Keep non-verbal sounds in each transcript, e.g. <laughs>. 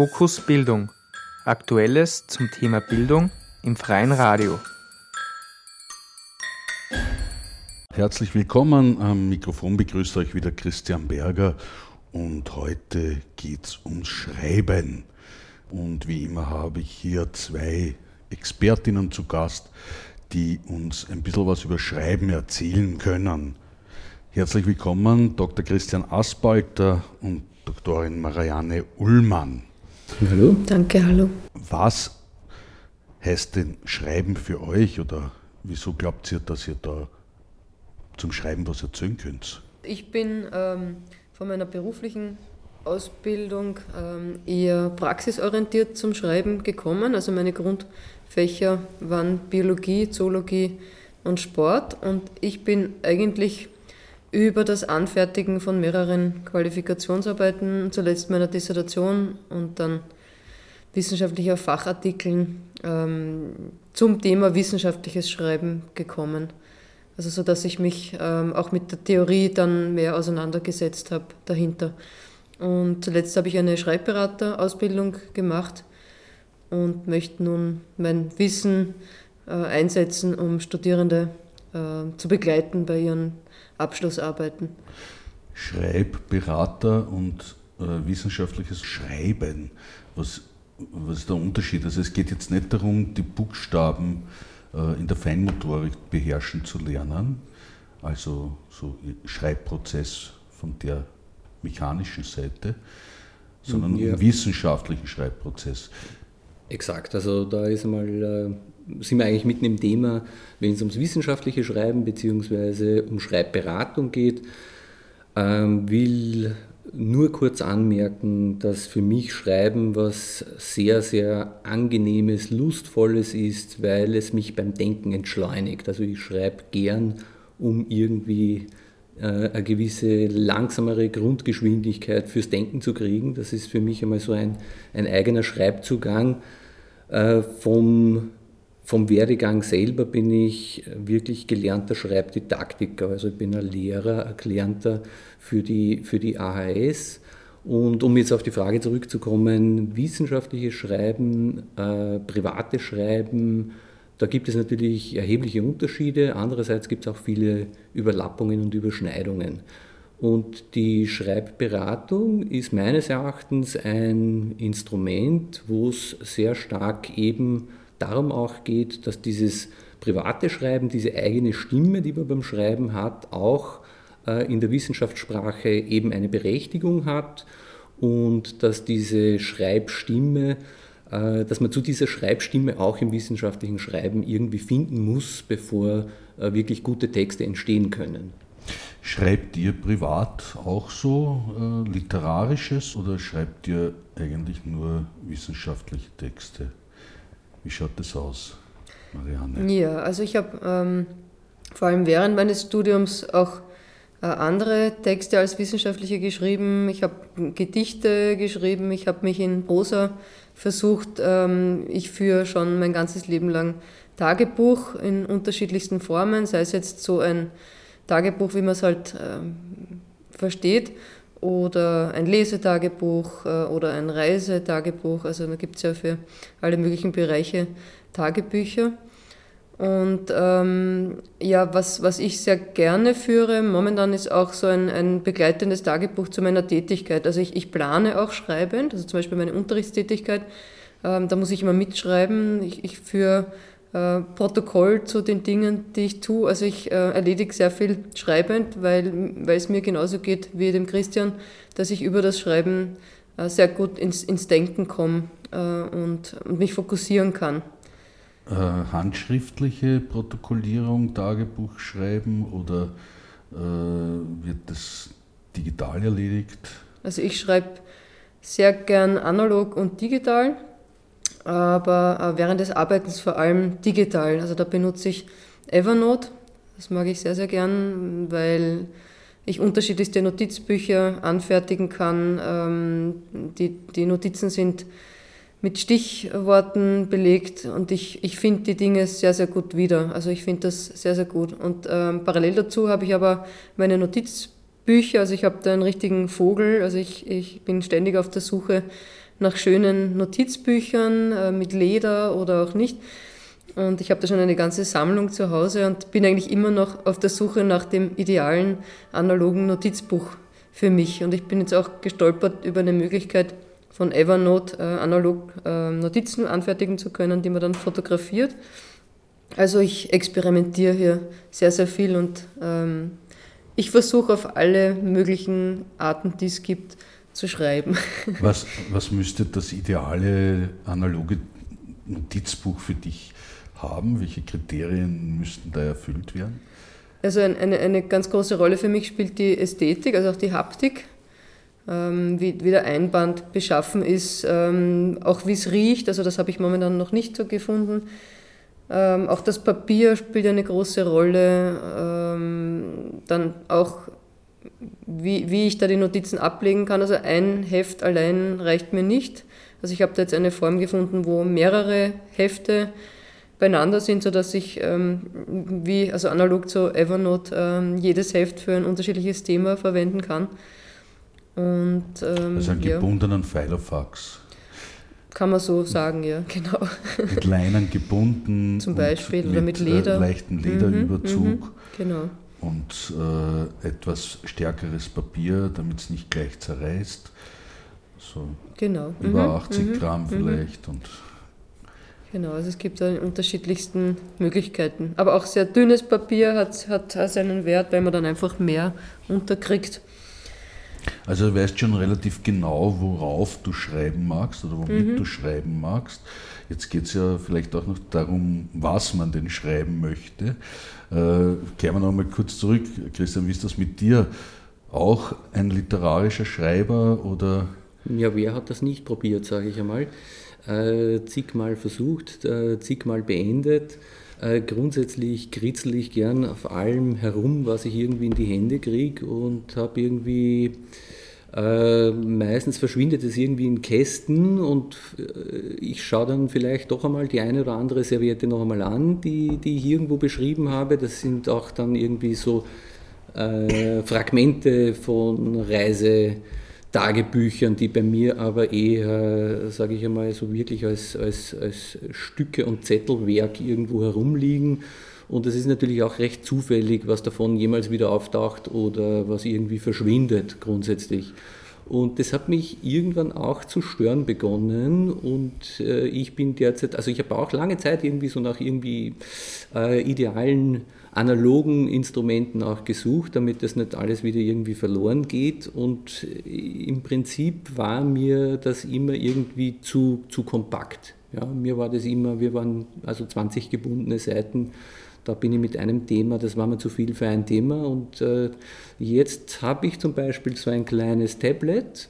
Fokus Bildung. Aktuelles zum Thema Bildung im freien Radio. Herzlich willkommen. Am Mikrofon begrüßt euch wieder Christian Berger und heute geht es ums Schreiben. Und wie immer habe ich hier zwei Expertinnen zu Gast, die uns ein bisschen was über Schreiben erzählen können. Herzlich willkommen, Dr. Christian Aspalter und Doktorin Marianne Ullmann. Hallo. Danke, hallo. Was heißt denn Schreiben für euch oder wieso glaubt ihr, dass ihr da zum Schreiben was erzählen könnt? Ich bin ähm, von meiner beruflichen Ausbildung ähm, eher praxisorientiert zum Schreiben gekommen. Also meine Grundfächer waren Biologie, Zoologie und Sport und ich bin eigentlich über das Anfertigen von mehreren Qualifikationsarbeiten, zuletzt meiner Dissertation und dann wissenschaftlicher Fachartikeln ähm, zum Thema wissenschaftliches Schreiben gekommen. Also so, dass ich mich ähm, auch mit der Theorie dann mehr auseinandergesetzt habe dahinter. Und zuletzt habe ich eine Schreibberaterausbildung gemacht und möchte nun mein Wissen äh, einsetzen, um Studierende äh, zu begleiten bei ihren Abschlussarbeiten. Schreibberater und äh, wissenschaftliches Schreiben. Was, was ist der Unterschied? Also es geht jetzt nicht darum, die Buchstaben äh, in der Feinmotorik beherrschen zu lernen, also so Schreibprozess von der mechanischen Seite, sondern ja. um wissenschaftlichen Schreibprozess. Exakt, also da ist mal, äh, sind wir eigentlich mitten im Thema, wenn es ums wissenschaftliche Schreiben bzw. um Schreibberatung geht, ähm, will nur kurz anmerken, dass für mich Schreiben was sehr, sehr angenehmes, lustvolles ist, weil es mich beim Denken entschleunigt. Also ich schreibe gern, um irgendwie äh, eine gewisse langsamere Grundgeschwindigkeit fürs Denken zu kriegen. Das ist für mich einmal so ein, ein eigener Schreibzugang. Äh, vom, vom Werdegang selber bin ich wirklich gelernter Schreibdidaktiker. Also ich bin ein Lehrer, ein Gelernter für die, für die AHS. Und um jetzt auf die Frage zurückzukommen, wissenschaftliches Schreiben, äh, privates Schreiben, da gibt es natürlich erhebliche Unterschiede. Andererseits gibt es auch viele Überlappungen und Überschneidungen. Und die Schreibberatung ist meines Erachtens ein Instrument, wo es sehr stark eben darum auch geht, dass dieses private Schreiben, diese eigene Stimme, die man beim Schreiben hat, auch äh, in der Wissenschaftssprache eben eine Berechtigung hat und dass diese Schreibstimme äh, dass man zu dieser Schreibstimme auch im wissenschaftlichen Schreiben irgendwie finden muss, bevor äh, wirklich gute Texte entstehen können. Schreibt ihr privat auch so äh, literarisches oder schreibt ihr eigentlich nur wissenschaftliche Texte? Wie schaut das aus, Marianne? Ja, also ich habe ähm, vor allem während meines Studiums auch äh, andere Texte als wissenschaftliche geschrieben. Ich habe Gedichte geschrieben, ich habe mich in Prosa versucht, ähm, ich führe schon mein ganzes Leben lang Tagebuch in unterschiedlichsten Formen, sei es jetzt so ein Tagebuch, wie man es halt ähm, versteht, oder ein Lesetagebuch äh, oder ein Reisetagebuch. Also da gibt es ja für alle möglichen Bereiche Tagebücher. Und ähm, ja, was, was ich sehr gerne führe, momentan ist auch so ein, ein begleitendes Tagebuch zu meiner Tätigkeit. Also ich, ich plane auch schreibend, also zum Beispiel meine Unterrichtstätigkeit, ähm, da muss ich immer mitschreiben. Ich, ich führe äh, Protokoll zu den Dingen, die ich tue. Also ich äh, erledige sehr viel schreibend, weil, weil es mir genauso geht wie dem Christian, dass ich über das Schreiben äh, sehr gut ins, ins Denken komme äh, und, und mich fokussieren kann. Äh, handschriftliche Protokollierung, Tagebuch schreiben oder wird das digital erledigt? Also ich schreibe sehr gern analog und digital, aber äh, während des Arbeitens vor allem digital. Also da benutze ich Evernote, das mag ich sehr, sehr gern, weil ich unterschiedlichste Notizbücher anfertigen kann. Ähm, die, die Notizen sind mit Stichworten belegt und ich, ich finde die Dinge sehr, sehr gut wieder. Also ich finde das sehr, sehr gut. Und ähm, parallel dazu habe ich aber meine Notizbücher, also ich habe da einen richtigen Vogel, also ich, ich bin ständig auf der Suche nach schönen Notizbüchern äh, mit Leder oder auch nicht. Und ich habe da schon eine ganze Sammlung zu Hause und bin eigentlich immer noch auf der Suche nach dem idealen analogen Notizbuch für mich. Und ich bin jetzt auch gestolpert über eine Möglichkeit, von Evernote äh, analog äh, Notizen anfertigen zu können, die man dann fotografiert. Also ich experimentiere hier sehr, sehr viel und ähm, ich versuche auf alle möglichen Arten, die es gibt, zu schreiben. <laughs> Was, was müsste das ideale analoge Notizbuch für dich haben? Welche Kriterien müssten da erfüllt werden? Also eine, eine ganz große Rolle für mich spielt die Ästhetik, also auch die Haptik, ähm, wie, wie der Einband beschaffen ist, ähm, auch wie es riecht, also das habe ich momentan noch nicht so gefunden. Ähm, auch das Papier spielt eine große Rolle, ähm, dann auch wie, wie ich da die Notizen ablegen kann. Also ein Heft allein reicht mir nicht. Also ich habe da jetzt eine Form gefunden, wo mehrere Hefte beieinander sind, sodass ich ähm, wie, also analog zu Evernote ähm, jedes Heft für ein unterschiedliches Thema verwenden kann. Und, ähm, also einen gebundenen ja. Filofax. Kann man so sagen, ja, <laughs> genau. Mit Leinen gebunden. Zum Beispiel, oder mit, mit Leder. Äh, leichten Lederüberzug. Mhm, mhm, genau. Und äh, etwas stärkeres Papier, damit es nicht gleich zerreißt. So genau. über mhm, 80 mhm, Gramm mhm. vielleicht. Und Genau, also es gibt da die unterschiedlichsten Möglichkeiten. Aber auch sehr dünnes Papier hat, hat seinen Wert, weil man dann einfach mehr unterkriegt. Also du weißt schon relativ genau, worauf du schreiben magst oder womit mhm. du schreiben magst. Jetzt geht es ja vielleicht auch noch darum, was man denn schreiben möchte. Äh, kehren wir noch mal kurz zurück. Christian, wie ist das mit dir? Auch ein literarischer Schreiber oder? Ja, wer hat das nicht probiert, sage ich einmal äh, zigmal versucht, äh, zigmal beendet. Äh, grundsätzlich kritzel ich gern auf allem herum, was ich irgendwie in die Hände kriege und habe irgendwie äh, meistens verschwindet es irgendwie in Kästen und äh, ich schaue dann vielleicht doch einmal die eine oder andere Serviette noch einmal an, die, die ich irgendwo beschrieben habe. Das sind auch dann irgendwie so äh, Fragmente von Reise. Tagebüchern, die bei mir aber eher, sage ich einmal, so wirklich als, als, als Stücke und Zettelwerk irgendwo herumliegen. Und es ist natürlich auch recht zufällig, was davon jemals wieder auftaucht oder was irgendwie verschwindet grundsätzlich. Und das hat mich irgendwann auch zu stören begonnen und äh, ich bin derzeit, also ich habe auch lange Zeit irgendwie so nach irgendwie äh, idealen analogen Instrumenten auch gesucht, damit das nicht alles wieder irgendwie verloren geht. Und im Prinzip war mir das immer irgendwie zu, zu kompakt. Ja, mir war das immer, wir waren also 20 gebundene Seiten. Da bin ich mit einem Thema, das war mir zu viel für ein Thema. Und äh, jetzt habe ich zum Beispiel so ein kleines Tablet,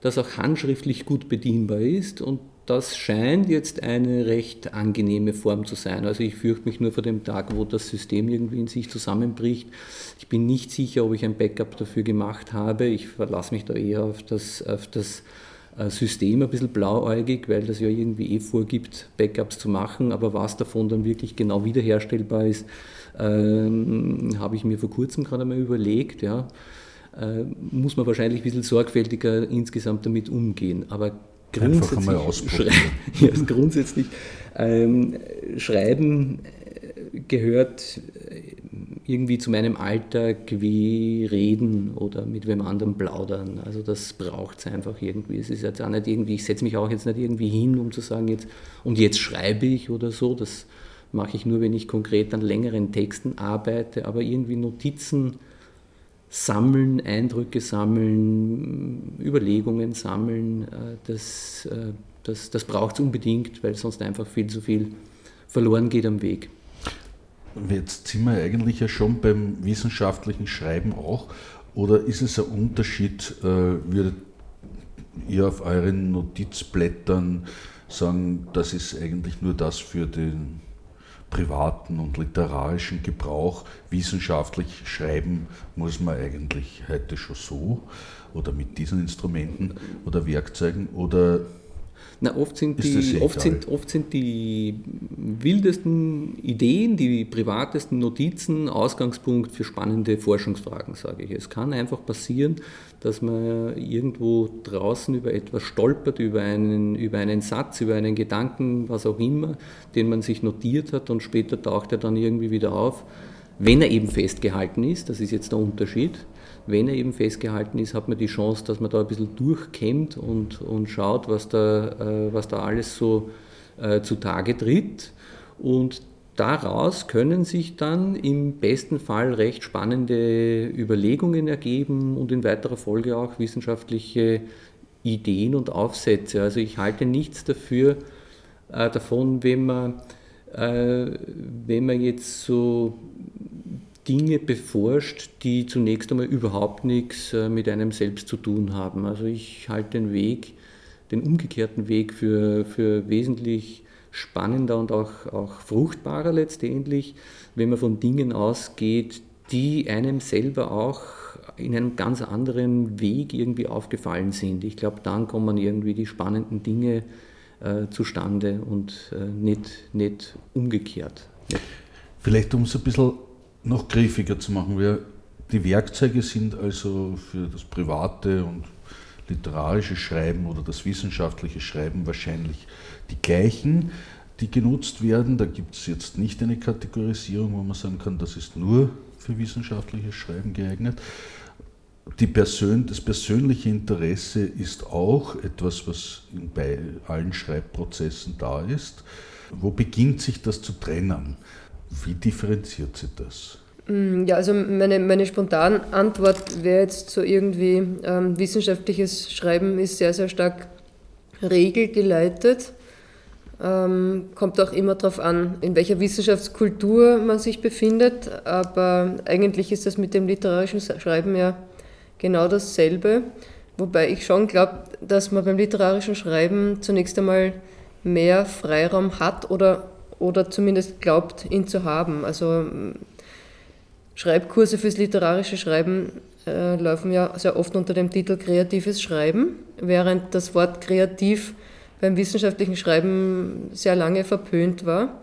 das auch handschriftlich gut bedienbar ist und das scheint jetzt eine recht angenehme Form zu sein. Also ich fürchte mich nur vor dem Tag, wo das System irgendwie in sich zusammenbricht. Ich bin nicht sicher, ob ich ein Backup dafür gemacht habe. Ich verlasse mich da eher auf das, auf das System ein bisschen blauäugig, weil das ja irgendwie eh vorgibt, Backups zu machen. Aber was davon dann wirklich genau wiederherstellbar ist, ähm, habe ich mir vor kurzem gerade mal überlegt. Ja. Äh, muss man wahrscheinlich ein bisschen sorgfältiger insgesamt damit umgehen. Aber grundsätzlich, <laughs> ja, grundsätzlich ähm, Schreiben äh, gehört äh, irgendwie zu meinem Alltag wie Reden oder mit wem anderem plaudern. Also das braucht es einfach irgendwie. Es ist jetzt auch nicht irgendwie, ich setze mich auch jetzt nicht irgendwie hin, um zu sagen, jetzt und jetzt schreibe ich oder so. Das mache ich nur, wenn ich konkret an längeren Texten arbeite, aber irgendwie Notizen sammeln, Eindrücke sammeln, Überlegungen sammeln, äh, das, äh, das, das braucht es unbedingt, weil sonst einfach viel zu viel verloren geht am Weg. Jetzt sind wir eigentlich ja schon beim wissenschaftlichen Schreiben auch. Oder ist es ein Unterschied, äh, würdet ihr auf euren Notizblättern sagen, das ist eigentlich nur das für den privaten und literarischen Gebrauch. Wissenschaftlich schreiben muss man eigentlich heute schon so oder mit diesen Instrumenten oder Werkzeugen oder Na, oft, sind die, oft, sind, oft sind die wildesten Ideen, die privatesten Notizen Ausgangspunkt für spannende Forschungsfragen, sage ich. Es kann einfach passieren, dass man irgendwo draußen über etwas stolpert, über einen, über einen Satz, über einen Gedanken, was auch immer, den man sich notiert hat und später taucht er dann irgendwie wieder auf, wenn er eben festgehalten ist. Das ist jetzt der Unterschied wenn er eben festgehalten ist, hat man die Chance, dass man da ein bisschen durchkämmt und, und schaut, was da, äh, was da alles so äh, zutage tritt. Und daraus können sich dann im besten Fall recht spannende Überlegungen ergeben und in weiterer Folge auch wissenschaftliche Ideen und Aufsätze. Also ich halte nichts dafür, äh, davon, wenn man, äh, wenn man jetzt so Dinge beforscht, die zunächst einmal überhaupt nichts äh, mit einem selbst zu tun haben. Also ich halte den Weg, den umgekehrten Weg für, für wesentlich spannender und auch, auch fruchtbarer letztendlich, wenn man von Dingen ausgeht, die einem selber auch in einem ganz anderen Weg irgendwie aufgefallen sind. Ich glaube, dann kommen irgendwie die spannenden Dinge äh, zustande und äh, nicht, nicht umgekehrt. Vielleicht um es ein bisschen noch griffiger zu machen. Wir, die Werkzeuge sind also für das private und literarische Schreiben oder das wissenschaftliche Schreiben wahrscheinlich die gleichen, die genutzt werden. Da gibt es jetzt nicht eine Kategorisierung, wo man sagen kann, das ist nur für wissenschaftliches Schreiben geeignet. Persön das persönliche Interesse ist auch etwas, was bei allen Schreibprozessen da ist. Wo beginnt sich das zu trennen? Wie differenziert sie das? Mm, ja, also meine, meine spontane Antwort wäre jetzt so irgendwie, ähm, wissenschaftliches Schreiben ist sehr, sehr stark regelgeleitet. Ähm, kommt auch immer darauf an, in welcher Wissenschaftskultur man sich befindet, aber eigentlich ist das mit dem literarischen Schreiben ja genau dasselbe. Wobei ich schon glaube, dass man beim literarischen Schreiben zunächst einmal mehr Freiraum hat oder oder zumindest glaubt, ihn zu haben. Also Schreibkurse fürs literarische Schreiben äh, laufen ja sehr oft unter dem Titel kreatives Schreiben, während das Wort kreativ beim wissenschaftlichen Schreiben sehr lange verpönt war.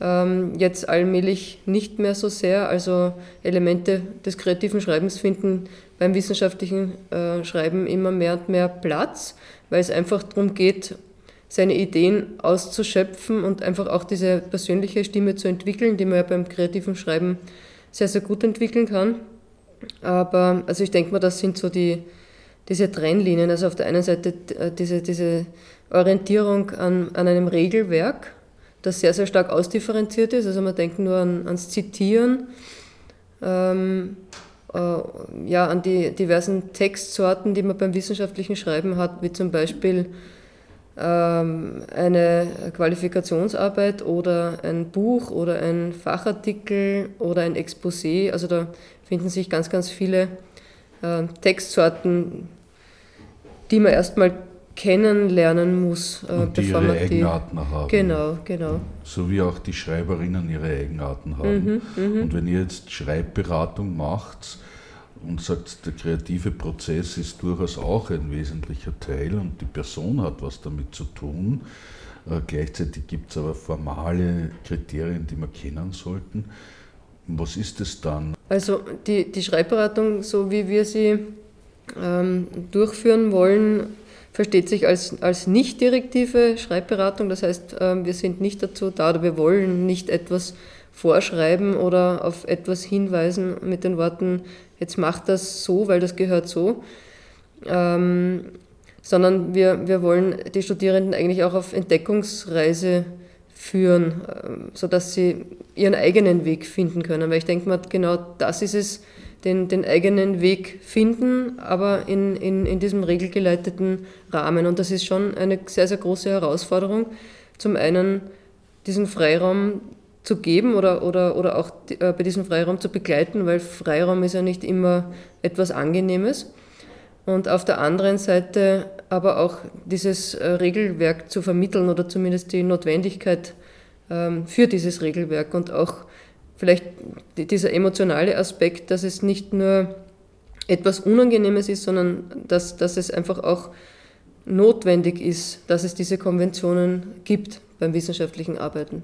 Ähm, jetzt allmählich nicht mehr so sehr. Also Elemente des kreativen Schreibens finden beim wissenschaftlichen äh, Schreiben immer mehr und mehr Platz, weil es einfach darum geht, seine Ideen auszuschöpfen und einfach auch diese persönliche Stimme zu entwickeln, die man ja beim kreativen Schreiben sehr, sehr gut entwickeln kann. Aber also ich denke mal, das sind so die, diese Trennlinien. Also auf der einen Seite äh, diese, diese Orientierung an, an einem Regelwerk, das sehr, sehr stark ausdifferenziert ist. Also man denkt nur an, ans Zitieren, ähm, äh, ja, an die diversen Textsorten, die man beim wissenschaftlichen Schreiben hat, wie zum Beispiel eine Qualifikationsarbeit oder ein Buch oder ein Fachartikel oder ein Exposé. Also da finden sich ganz, ganz viele äh, Textsorten, die man erstmal kennenlernen muss, äh, Und die bevor ihre man Eigenarten die, haben. Genau, genau. So wie auch die Schreiberinnen ihre Eigenarten haben. Mhm, mhm. Und wenn ihr jetzt Schreibberatung macht, und sagt, der kreative Prozess ist durchaus auch ein wesentlicher Teil und die Person hat was damit zu tun. Äh, gleichzeitig gibt es aber formale Kriterien, die man kennen sollten. Was ist es dann? Also die, die Schreibberatung, so wie wir sie ähm, durchführen wollen, versteht sich als, als nicht direktive Schreibberatung. Das heißt, ähm, wir sind nicht dazu da oder wir wollen nicht etwas vorschreiben oder auf etwas hinweisen mit den Worten, jetzt macht das so, weil das gehört so. Ähm, sondern wir, wir wollen die Studierenden eigentlich auch auf Entdeckungsreise führen, ähm, sodass sie ihren eigenen Weg finden können. Weil ich denke mal, genau das ist es, den, den eigenen Weg finden, aber in, in, in diesem regelgeleiteten Rahmen. Und das ist schon eine sehr, sehr große Herausforderung. Zum einen diesen Freiraum zu geben oder, oder, oder auch äh, bei diesem Freiraum zu begleiten, weil Freiraum ist ja nicht immer etwas Angenehmes. Und auf der anderen Seite aber auch dieses äh, Regelwerk zu vermitteln oder zumindest die Notwendigkeit ähm, für dieses Regelwerk und auch vielleicht dieser emotionale Aspekt, dass es nicht nur etwas Unangenehmes ist, sondern dass, dass es einfach auch notwendig ist, dass es diese Konventionen gibt beim wissenschaftlichen Arbeiten.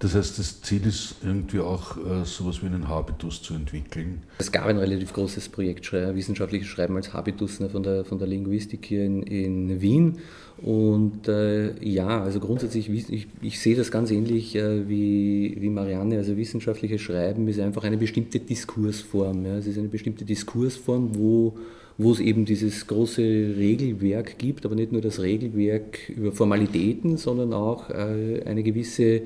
Das heißt, das Ziel ist irgendwie auch, äh, sowas wie einen Habitus zu entwickeln. Es gab ein relativ großes Projekt, wissenschaftliches Schreiben als Habitus von, der, von der Linguistik hier in, in Wien. Und äh, ja, also grundsätzlich, ich, ich, sehe das ganz ähnlich äh, wie, wie Marianne. Also wissenschaftliches Schreiben ist einfach eine bestimmte Diskursform. Ja. Es ist eine bestimmte Diskursform, wo wo es eben dieses große Regelwerk gibt, aber nicht nur das Regelwerk über Formalitäten, sondern auch äh, eine gewisse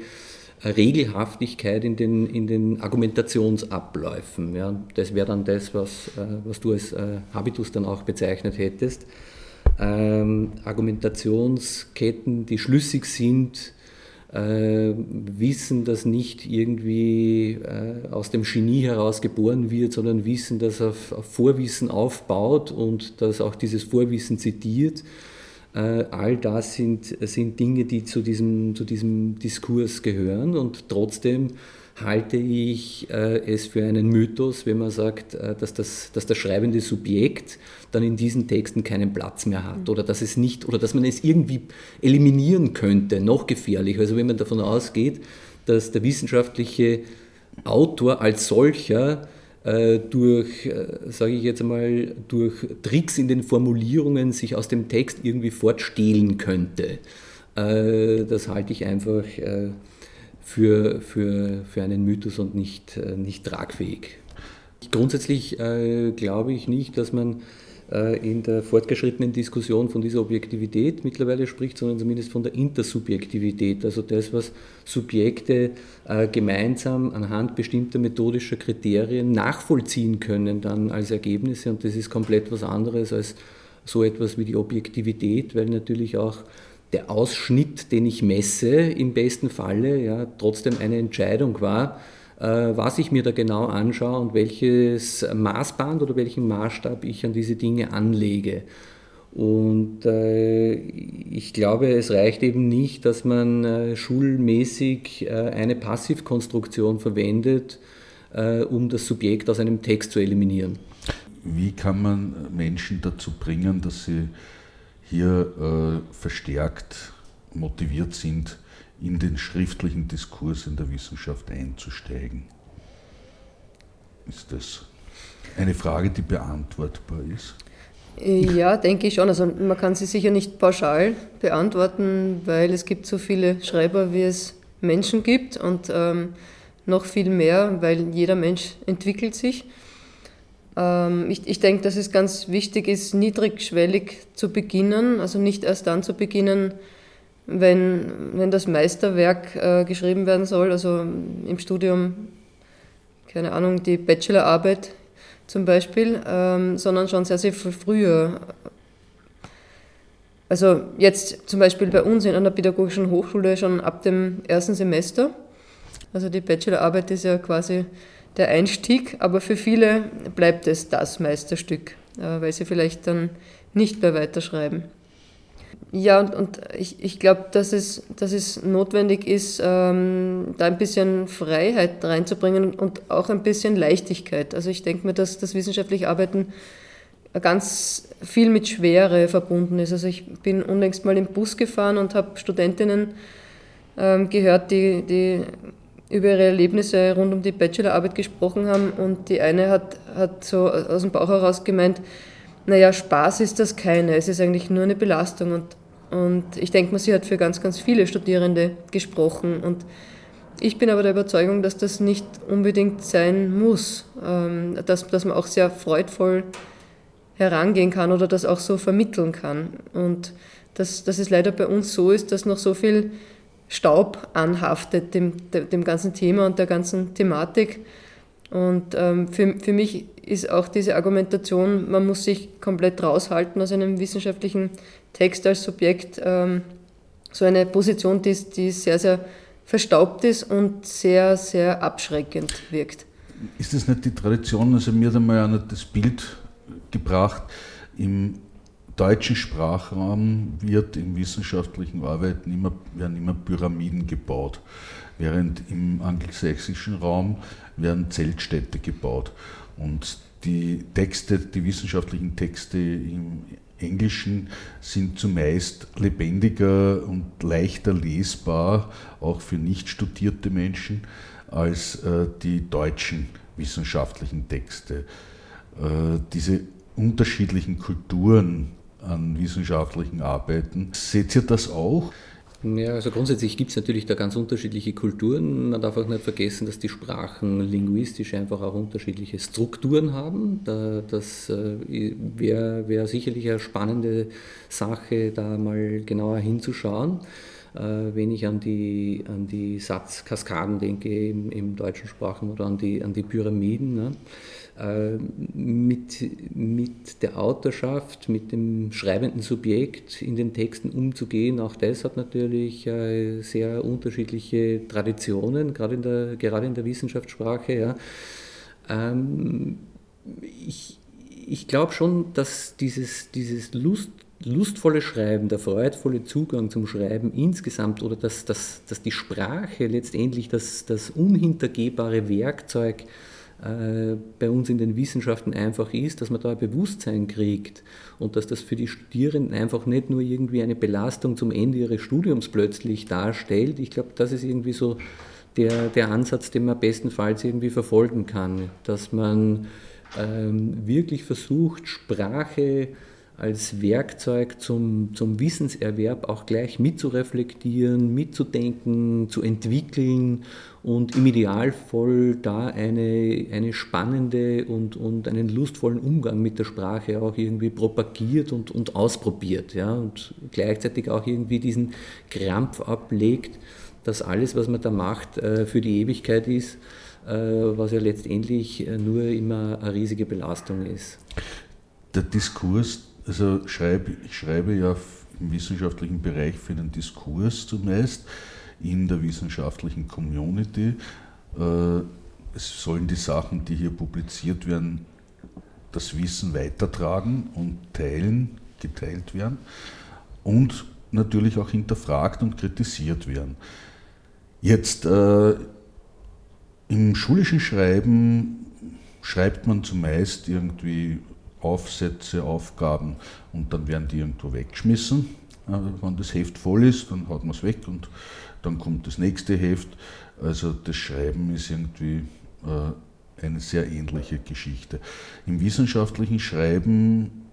Regelhaftigkeit in den, in den Argumentationsabläufen. Ja. Das wäre dann das, was, äh, was du als äh, Habitus dann auch bezeichnet hättest. Ähm, Argumentationsketten, die schlüssig sind, äh, Wissen, das nicht irgendwie äh, aus dem Genie heraus geboren wird, sondern Wissen, das auf, auf Vorwissen aufbaut und das auch dieses Vorwissen zitiert all das sind, sind Dinge, die zu diesem, zu diesem Diskurs gehören. Und trotzdem halte ich äh, es für einen Mythos, wenn man sagt, äh, dass, das, dass das schreibende Subjekt dann in diesen Texten keinen Platz mehr hat. Oder dass es nicht oder dass man es irgendwie eliminieren könnte, noch gefährlich. Also wenn man davon ausgeht, dass der wissenschaftliche Autor als solcher äh, durch, äh, sage ich jetzt einmal, durch Tricks in den Formulierungen sich aus dem Text irgendwie fortstehlen könnte. Äh, das halte ich einfach für, für, für einen Mythos und nicht, nicht tragfähig. Grundsätzlich glaube ich nicht, dass man äh, in der fortgeschrittenen Diskussion von dieser Objektivität mittlerweile spricht, sondern zumindest von der Intersubjektivität, also das, was Subjekte äh, gemeinsam anhand bestimmter methodischer Kriterien nachvollziehen können dann als Ergebnisse. Und das ist komplett was anderes als so etwas wie die Objektivität, weil natürlich auch der Ausschnitt, den ich messe, im besten Falle ja trotzdem eine Entscheidung war, äh, was ich mir da genau anschaue und welches Maßband oder welchen Maßstab ich an diese Dinge anlege. Und äh, ich glaube, es reicht eben nicht, dass man äh, schulmäßig äh, eine Passivkonstruktion verwendet, äh, um das Subjekt aus einem Text zu eliminieren. Wie kann man Menschen dazu bringen, dass sie hier äh, verstärkt motiviert sind, in den schriftlichen Diskurs in der Wissenschaft einzusteigen? Ist das eine Frage, die beantwortbar ist? Ja, denke ich schon. Also man kann sie sicher nicht pauschal beantworten, weil es gibt so viele Schreiber, wie es Menschen gibt und ähm, noch viel mehr, weil jeder Mensch entwickelt sich. Ähm, ich, ich denke, dass es ganz wichtig ist, niedrigschwellig zu beginnen, also nicht erst dann zu beginnen, wenn, wenn das Meisterwerk äh, geschrieben werden soll, also im Studium, keine Ahnung, die Bachelorarbeit zum Beispiel, ähm, sondern schon sehr, sehr früher. Also jetzt zum Beispiel bei uns in einer pädagogischen Hochschule schon ab dem ersten Semester. Also die Bachelorarbeit ist ja quasi der Einstieg, aber für viele bleibt es das Meisterstück, äh, weil sie vielleicht dann nicht mehr weiterschreiben. Ja, und, und ich, ich glaube, dass es, dass es notwendig ist, ähm, da ein bisschen Freiheit reinzubringen und auch ein bisschen Leichtigkeit. Also ich denke mir, dass das wissenschaftliche Arbeiten ganz viel mit Schwere verbunden ist. Also ich bin unlängst mal im Bus gefahren und habe Studentinnen ähm, gehört, die, die über ihre Erlebnisse rund um die Bachelorarbeit gesprochen haben und die eine hat, hat so aus dem Bauch heraus gemeint, naja, Spaß ist das keine, es ist eigentlich nur eine Belastung. Und, und ich denke mal, sie hat für ganz, ganz viele Studierende gesprochen. Und ich bin aber der Überzeugung, dass das nicht unbedingt sein muss, ähm, dass, dass man auch sehr freudvoll herangehen kann oder das auch so vermitteln kann. Und dass, dass es leider bei uns so ist, dass noch so viel Staub anhaftet dem, dem ganzen Thema und der ganzen Thematik. Und ähm, für, für mich ist auch diese Argumentation, man muss sich komplett raushalten aus einem wissenschaftlichen Text als Subjekt, ähm, so eine Position, die, die sehr, sehr verstaubt ist und sehr, sehr abschreckend wirkt. Ist das nicht die Tradition? Also mir hat einmal einer das Bild gebracht, im deutschen Sprachraum wird in wissenschaftlichen Arbeiten immer, werden immer Pyramiden gebaut, während im angelsächsischen Raum werden Zeltstädte gebaut. Und die Texte, die wissenschaftlichen Texte im englischen sind zumeist lebendiger und leichter lesbar, auch für nicht studierte Menschen, als äh, die deutschen wissenschaftlichen Texte. Äh, diese unterschiedlichen Kulturen an wissenschaftlichen Arbeiten, seht ihr das auch? Ja, also grundsätzlich gibt es natürlich da ganz unterschiedliche Kulturen. Man darf auch nicht vergessen, dass die Sprachen linguistisch einfach auch unterschiedliche Strukturen haben. Das äh, wäre wär sicherlich eine spannende Sache, da mal genauer hinzuschauen. Äh, wenn ich an die, an die Satzkaskaden denke im, im deutschen Sprachen oder an die, an die Pyramiden. Ne? Äh, mit, mit der Autorschaft, mit dem schreibenden Subjekt in den Texten umzugehen. Auch das hat natürlich äh, sehr unterschiedliche Traditionen, gerade in der, gerade in der Wissenschaftssprache. Ja. Ähm, ich ich glaube schon, dass dieses, dieses Lust, lustvolle Schreiben, der freudvolle Zugang zum Schreiben insgesamt oder dass, dass, dass die Sprache letztendlich das, das unhintergehbare Werkzeug äh, bei uns in den Wissenschaften einfach ist, dass man da ein Bewusstsein kriegt und dass das für die Studierenden einfach nicht nur irgendwie eine Belastung zum Ende ihres Studiums plötzlich darstellt. Ich glaube, das ist irgendwie so der, der Ansatz, den man bestenfalls irgendwie verfolgen kann, dass man ähm, wirklich versucht, Sprache als Werkzeug zum, zum Wissenserwerb auch gleich mitzureflektieren, mitzudenken, zu entwickeln und im Idealfall da eine, eine spannende und, und einen lustvollen Umgang mit der Sprache auch irgendwie propagiert und, und ausprobiert ja, und gleichzeitig auch irgendwie diesen Krampf ablegt, dass alles, was man da macht, äh, für die Ewigkeit ist, äh, was ja letztendlich nur immer eine riesige Belastung ist. Der Diskurs also schreibe, ich schreibe ja im wissenschaftlichen Bereich für den Diskurs zumeist in der wissenschaftlichen Community. Äh, es sollen die Sachen, die hier publiziert werden, das Wissen weitertragen und teilen, geteilt werden und natürlich auch hinterfragt und kritisiert werden. Jetzt äh, im schulischen Schreiben schreibt man zumeist irgendwie Aufsätze, Aufgaben und dann werden die irgendwo weggeschmissen. Wenn das Heft voll ist, dann haut man es weg und dann kommt das nächste Heft. Also das Schreiben ist irgendwie äh, eine sehr ähnliche Geschichte. Im wissenschaftlichen Schreiben,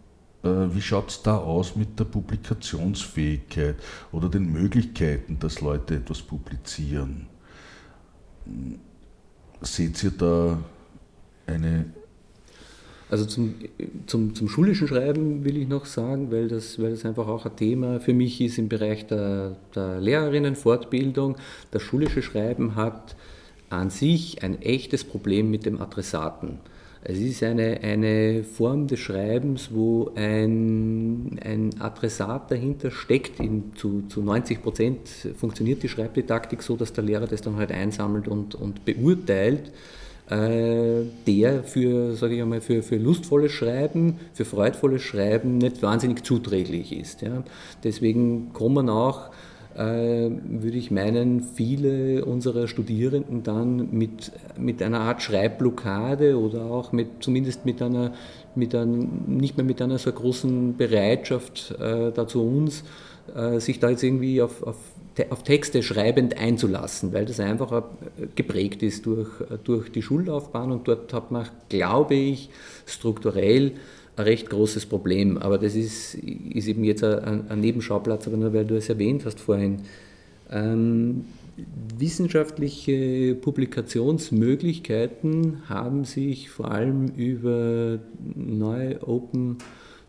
äh, wie schaut es da aus mit der Publikationsfähigkeit oder den Möglichkeiten, dass Leute etwas publizieren? Seht ihr da eine also zum, zum, zum schulischen Schreiben will ich noch sagen, weil das, weil das einfach auch ein Thema für mich ist im Bereich der, der Lehrerinnenfortbildung. Das schulische Schreiben hat an sich ein echtes Problem mit dem Adressaten. Es ist eine, eine Form des Schreibens, wo ein, ein Adressat dahinter steckt. In, zu, zu 90 Prozent funktioniert die Schreibdidaktik so, dass der Lehrer das dann halt einsammelt und, und beurteilt. Äh, der für, sage ich einmal, für, für lustvolles Schreiben, für freudvolles Schreiben nicht wahnsinnig zuträglich ist. Ja. Deswegen kommen auch, äh, würde ich meinen, viele unserer Studierenden dann mit, mit einer Art Schreibblockade oder auch mit, zumindest mit einer, mit einer, nicht mehr mit einer so großen Bereitschaft äh, da zu uns, sich da jetzt irgendwie auf, auf auf Texte schreibend einzulassen, weil das einfach geprägt ist durch, durch die Schullaufbahn und dort hat man, glaube ich, strukturell ein recht großes Problem. Aber das ist, ist eben jetzt ein, ein Nebenschauplatz, aber nur weil du es erwähnt hast vorhin. Ähm, wissenschaftliche Publikationsmöglichkeiten haben sich vor allem über neue Open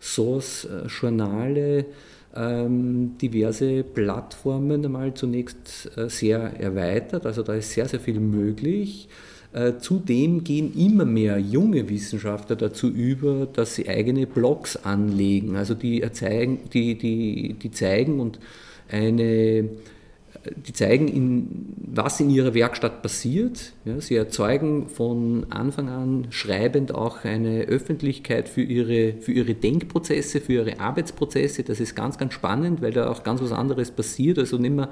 Source äh, Journale ähm, diverse Plattformen einmal zunächst äh, sehr erweitert. Also da ist sehr, sehr viel möglich. Äh, zudem gehen immer mehr junge Wissenschaftler dazu über, dass sie eigene Blogs anlegen. Also die, zeigen, die, die, die zeigen und eine die zeigen, in, was in ihrer Werkstatt passiert. Ja, sie erzeugen von Anfang an schreibend auch eine Öffentlichkeit für ihre, für ihre Denkprozesse, für ihre Arbeitsprozesse. Das ist ganz, ganz spannend, weil da auch ganz was anderes passiert. Also nicht mehr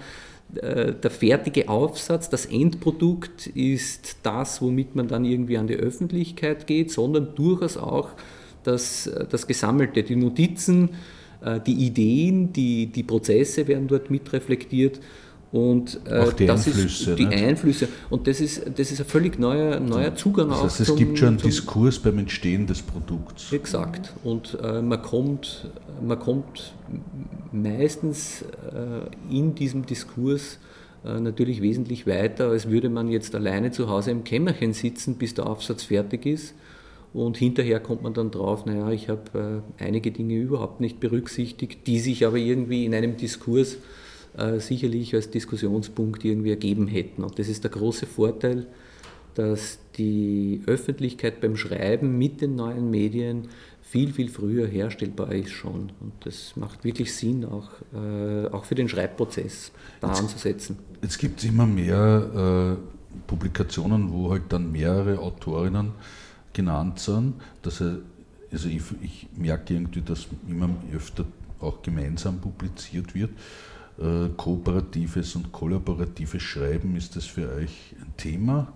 äh, der fertige Aufsatz, das Endprodukt ist das, womit man dann irgendwie an die Öffentlichkeit geht, sondern durchaus auch das, das Gesammelte, die Notizen, äh, die Ideen, die, die Prozesse werden dort mitreflektiert. Und äh, Auch die das Einflüsse. Ist die nicht? Einflüsse. Und das ist, das ist ein völlig neuer, neuer Zugang das heißt, auch. Es zum, gibt schon einen Diskurs beim Entstehen des Produkts. Exakt. Und äh, man, kommt, man kommt meistens äh, in diesem Diskurs äh, natürlich wesentlich weiter, als würde man jetzt alleine zu Hause im Kämmerchen sitzen, bis der Aufsatz fertig ist. Und hinterher kommt man dann drauf, naja, ich habe äh, einige Dinge überhaupt nicht berücksichtigt, die sich aber irgendwie in einem Diskurs äh, sicherlich als Diskussionspunkt irgendwie ergeben hätten. Und das ist der große Vorteil, dass die Öffentlichkeit beim Schreiben mit den neuen Medien viel, viel früher herstellbar ist schon. Und das macht wirklich Sinn, auch, äh, auch für den Schreibprozess da jetzt, anzusetzen. Jetzt gibt es immer mehr äh, Publikationen, wo halt dann mehrere Autorinnen genannt sind. Dass er, also ich, ich merke irgendwie, dass immer öfter auch gemeinsam publiziert wird. Äh, kooperatives und kollaboratives Schreiben, ist das für euch ein Thema?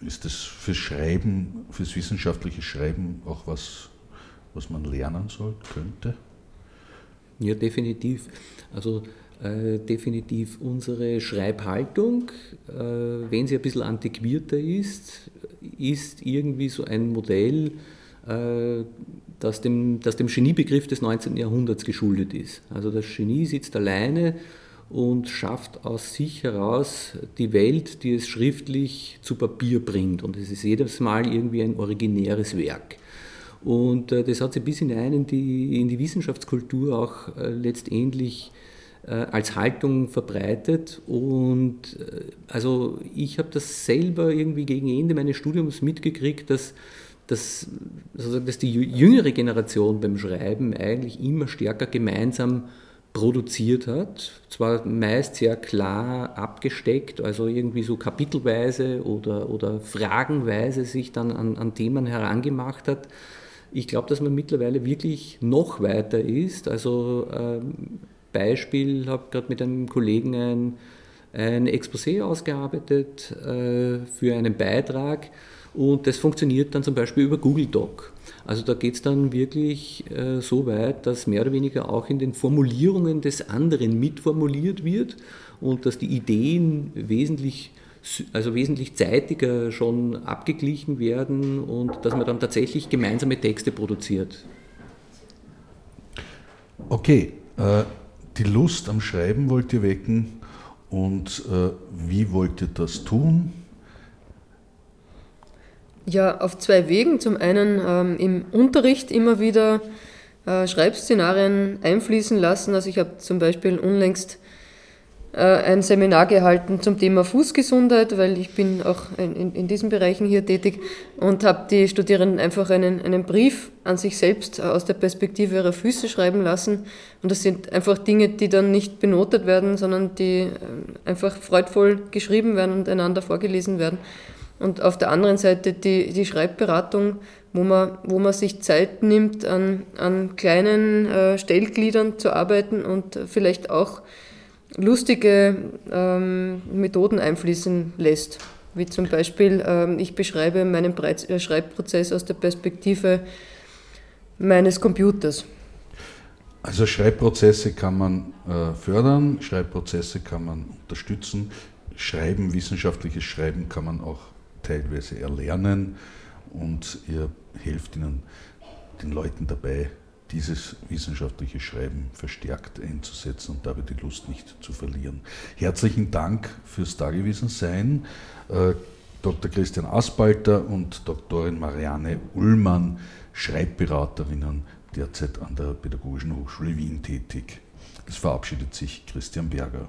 Ist das fürs Schreiben, fürs wissenschaftliche Schreiben auch was, was man lernen soll, könnte? Ja, definitiv. Also äh, definitiv unsere Schreibhaltung, äh, wenn sie ein bisschen antiquierter ist, ist irgendwie so ein Modell, das dem, das dem Geniebegriff des 19. Jahrhunderts geschuldet ist. Also das Genie sitzt alleine und schafft aus sich heraus die Welt, die es schriftlich zu Papier bringt. Und es ist jedes Mal irgendwie ein originäres Werk. Und äh, das hat sich bis hinein in die, in die Wissenschaftskultur auch äh, letztendlich äh, als Haltung verbreitet. Und also ich habe das selber irgendwie gegen Ende meines Studiums mitgekriegt, dass dass, also dass die jüngere Generation beim Schreiben eigentlich immer stärker gemeinsam produziert hat. Zwar meist sehr klar abgesteckt, also irgendwie so kapitelweise oder, oder fragenweise sich dann an, an Themen herangemacht hat. Ich glaube, dass man mittlerweile wirklich noch weiter ist. Also ähm, Beispiel, habe gerade mit einem Kollegen ein, ein Exposé ausgearbeitet äh, für einen Beitrag und das funktioniert dann zum Beispiel über Google Doc. Also da geht es dann wirklich äh, so weit, dass mehr oder weniger auch in den Formulierungen des anderen mitformuliert wird und dass die Ideen wesentlich, also wesentlich zeitiger schon abgeglichen werden und dass man dann tatsächlich gemeinsame Texte produziert. Okay, äh, die Lust am Schreiben wollt ihr wecken und äh, wie wollt ihr das tun? Ja, auf zwei Wegen. Zum einen ähm, im Unterricht immer wieder äh, Schreibszenarien einfließen lassen. Also ich habe zum Beispiel unlängst äh, ein Seminar gehalten zum Thema Fußgesundheit, weil ich bin auch in, in diesen Bereichen hier tätig und habe die Studierenden einfach einen, einen Brief an sich selbst aus der Perspektive ihrer Füße schreiben lassen. Und das sind einfach Dinge, die dann nicht benotet werden, sondern die äh, einfach freudvoll geschrieben werden und einander vorgelesen werden. Und auf der anderen Seite die, die Schreibberatung, wo man, wo man sich Zeit nimmt, an, an kleinen äh, Stellgliedern zu arbeiten und vielleicht auch lustige ähm, Methoden einfließen lässt. Wie zum Beispiel, ähm, ich beschreibe meinen Breit äh, Schreibprozess aus der Perspektive meines Computers. Also Schreibprozesse kann man äh, fördern, Schreibprozesse kann man unterstützen, Schreiben, wissenschaftliches Schreiben kann man auch teilweise erlernen und ihr helft ihnen, den Leuten dabei, dieses wissenschaftliche Schreiben verstärkt einzusetzen und dabei die Lust nicht zu verlieren. Herzlichen Dank fürs Dagewesensein. Äh, Dr. Christian Aspalter und Doktorin Marianne Ullmann, Schreibberaterinnen, derzeit an der Pädagogischen Hochschule Wien tätig. Es verabschiedet sich Christian Berger.